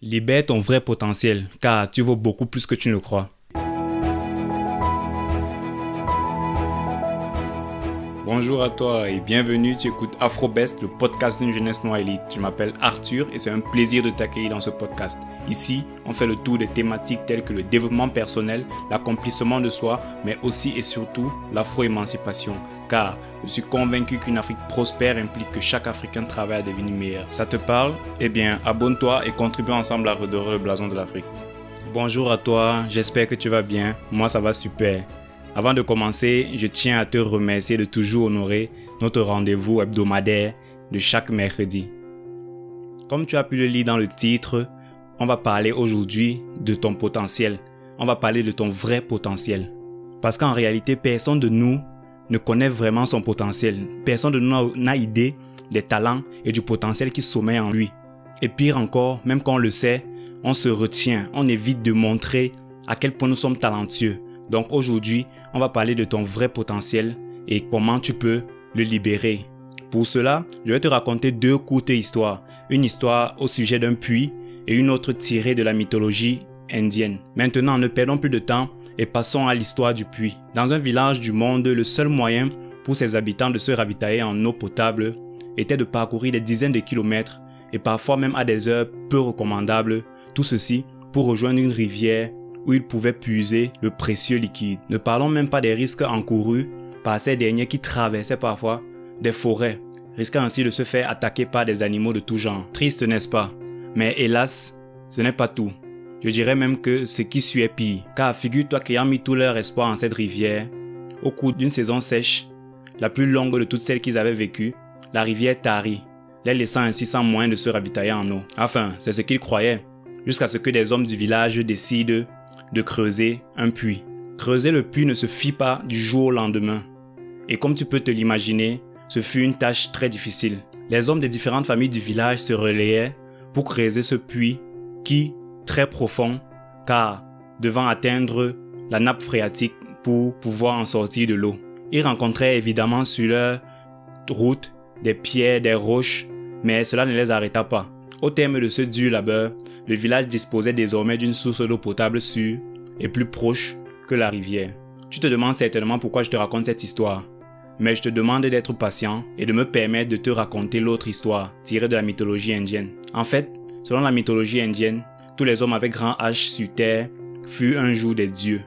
Libère ton vrai potentiel, car tu vaux beaucoup plus que tu ne crois. Bonjour à toi et bienvenue, tu écoutes AfroBest, le podcast d'une jeunesse noire élite. Je m'appelle Arthur et c'est un plaisir de t'accueillir dans ce podcast. Ici, on fait le tour des thématiques telles que le développement personnel, l'accomplissement de soi, mais aussi et surtout l'afro-émancipation. Car je suis convaincu qu'une Afrique prospère implique que chaque Africain travaille à devenir meilleur. Ça te parle? Eh bien, abonne-toi et contribue ensemble à redorer le blason de l'Afrique. Bonjour à toi, j'espère que tu vas bien. Moi, ça va super. Avant de commencer, je tiens à te remercier de toujours honorer notre rendez-vous hebdomadaire de chaque mercredi. Comme tu as pu le lire dans le titre, on va parler aujourd'hui de ton potentiel. On va parler de ton vrai potentiel. Parce qu'en réalité, personne de nous ne connaît vraiment son potentiel. Personne de nous n'a idée des talents et du potentiel qui sommeille en lui. Et pire encore, même quand on le sait, on se retient, on évite de montrer à quel point nous sommes talentueux. Donc aujourd'hui, on va parler de ton vrai potentiel et comment tu peux le libérer. Pour cela, je vais te raconter deux courtes histoires. Une histoire au sujet d'un puits et une autre tirée de la mythologie indienne. Maintenant, ne perdons plus de temps et passons à l'histoire du puits. Dans un village du monde, le seul moyen pour ses habitants de se ravitailler en eau potable était de parcourir des dizaines de kilomètres et parfois même à des heures peu recommandables, tout ceci pour rejoindre une rivière où ils pouvaient puiser le précieux liquide. Ne parlons même pas des risques encourus par ces derniers qui traversaient parfois des forêts, risquant ainsi de se faire attaquer par des animaux de tout genre. Triste, n'est-ce pas? Mais hélas, ce n'est pas tout. Je dirais même que ce qui suit est pire, car figure-toi qu'ayant mis tout leur espoir en cette rivière, au cours d'une saison sèche, la plus longue de toutes celles qu'ils avaient vécues, la rivière tarit, les laissant ainsi sans moyen de se ravitailler en eau. Enfin, c'est ce qu'ils croyaient, jusqu'à ce que des hommes du village décident de creuser un puits. Creuser le puits ne se fit pas du jour au lendemain. Et comme tu peux te l'imaginer, ce fut une tâche très difficile. Les hommes des différentes familles du village se relayaient pour creuser ce puits qui, très profond, car devant atteindre la nappe phréatique pour pouvoir en sortir de l'eau. Ils rencontraient évidemment sur leur route des pierres, des roches, mais cela ne les arrêta pas. Au terme de ce dur labeur, le village disposait désormais d'une source d'eau potable sûre et plus proche que la rivière. Tu te demandes certainement pourquoi je te raconte cette histoire. Mais je te demande d'être patient et de me permettre de te raconter l'autre histoire tirée de la mythologie indienne. En fait, selon la mythologie indienne, tous les hommes avec grand H sur terre furent un jour des dieux.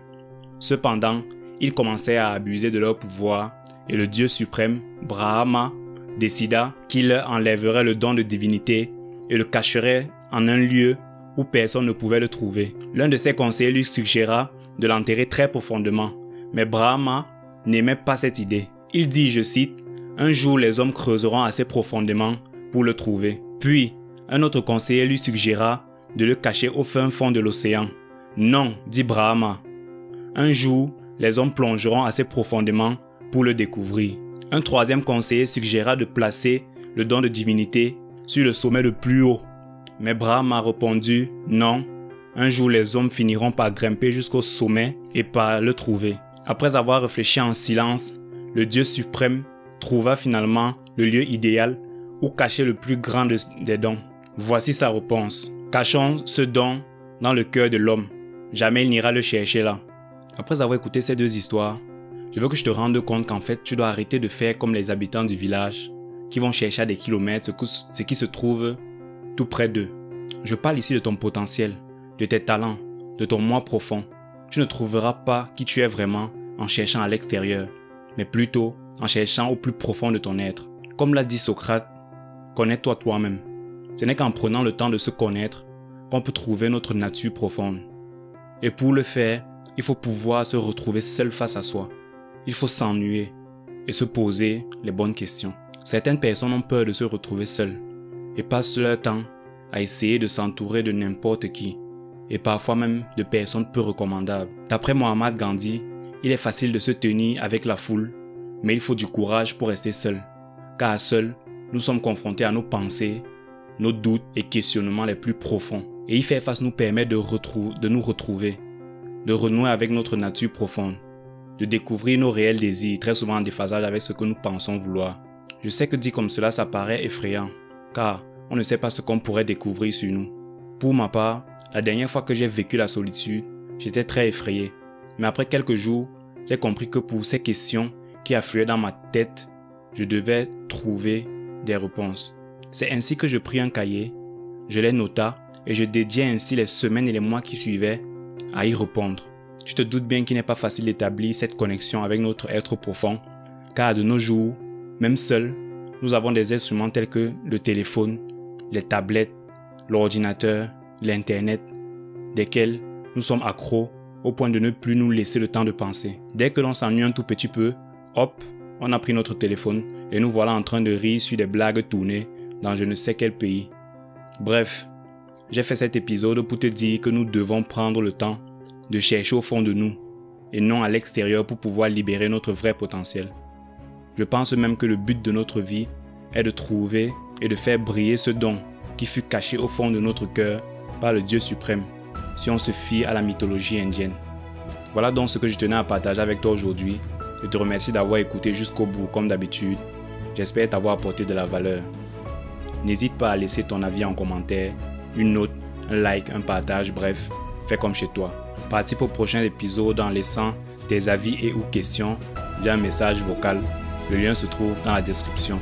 Cependant, ils commençaient à abuser de leur pouvoir et le dieu suprême, Brahma, décida qu'il enlèverait le don de divinité et le cacherait en un lieu où personne ne pouvait le trouver. L'un de ses conseillers lui suggéra de l'enterrer très profondément, mais Brahma n'aimait pas cette idée. Il dit, je cite, Un jour les hommes creuseront assez profondément pour le trouver. Puis, un autre conseiller lui suggéra de le cacher au fin fond de l'océan. Non, dit Brahma. Un jour, les hommes plongeront assez profondément pour le découvrir. Un troisième conseiller suggéra de placer le don de divinité sur le sommet le plus haut. Mais Brahma a répondu non. Un jour les hommes finiront par grimper jusqu'au sommet et par le trouver. Après avoir réfléchi en silence, le Dieu suprême trouva finalement le lieu idéal où cacher le plus grand des dons. Voici sa réponse. Cachons ce don dans le cœur de l'homme. Jamais il n'ira le chercher là. Après avoir écouté ces deux histoires, je veux que je te rende compte qu'en fait, tu dois arrêter de faire comme les habitants du village qui vont chercher à des kilomètres ce qui se trouve tout près d'eux. Je parle ici de ton potentiel, de tes talents, de ton moi profond. Tu ne trouveras pas qui tu es vraiment en cherchant à l'extérieur, mais plutôt en cherchant au plus profond de ton être. Comme l'a dit Socrate, connais-toi toi-même. Ce n'est qu'en prenant le temps de se connaître qu'on peut trouver notre nature profonde. Et pour le faire, il faut pouvoir se retrouver seul face à soi. Il faut s'ennuyer et se poser les bonnes questions. Certaines personnes ont peur de se retrouver seules et passent leur temps à essayer de s'entourer de n'importe qui et parfois même de personnes peu recommandables. D'après Mohamed Gandhi, il est facile de se tenir avec la foule, mais il faut du courage pour rester seul, car seul, nous sommes confrontés à nos pensées, nos doutes et questionnements les plus profonds. Et y faire face nous permet de, de nous retrouver, de renouer avec notre nature profonde, de découvrir nos réels désirs, très souvent en déphasage avec ce que nous pensons vouloir. Je sais que dit comme cela, ça paraît effrayant, car on ne sait pas ce qu'on pourrait découvrir sur nous. Pour ma part, la dernière fois que j'ai vécu la solitude, j'étais très effrayé. Mais après quelques jours, j'ai compris que pour ces questions qui affluaient dans ma tête, je devais trouver des réponses. C'est ainsi que je pris un cahier, je les nota et je dédiais ainsi les semaines et les mois qui suivaient à y répondre. Tu te doutes bien qu'il n'est pas facile d'établir cette connexion avec notre être profond, car de nos jours, même seuls, nous avons des instruments tels que le téléphone, les tablettes, l'ordinateur, l'Internet, desquels nous sommes accros au point de ne plus nous laisser le temps de penser. Dès que l'on s'ennuie un tout petit peu, hop, on a pris notre téléphone et nous voilà en train de rire sur des blagues tournées dans je ne sais quel pays. Bref, j'ai fait cet épisode pour te dire que nous devons prendre le temps de chercher au fond de nous et non à l'extérieur pour pouvoir libérer notre vrai potentiel. Je pense même que le but de notre vie est de trouver et de faire briller ce don qui fut caché au fond de notre cœur par le Dieu suprême, si on se fie à la mythologie indienne. Voilà donc ce que je tenais à partager avec toi aujourd'hui. Je te remercie d'avoir écouté jusqu'au bout comme d'habitude. J'espère t'avoir apporté de la valeur. N'hésite pas à laisser ton avis en commentaire, une note, un like, un partage, bref, fais comme chez toi. Participe au prochain épisode en laissant tes avis et ou questions via un message vocal. Le lien se trouve dans la description.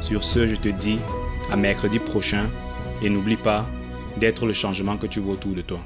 Sur ce, je te dis à mercredi prochain et n'oublie pas d'être le changement que tu vois autour de toi.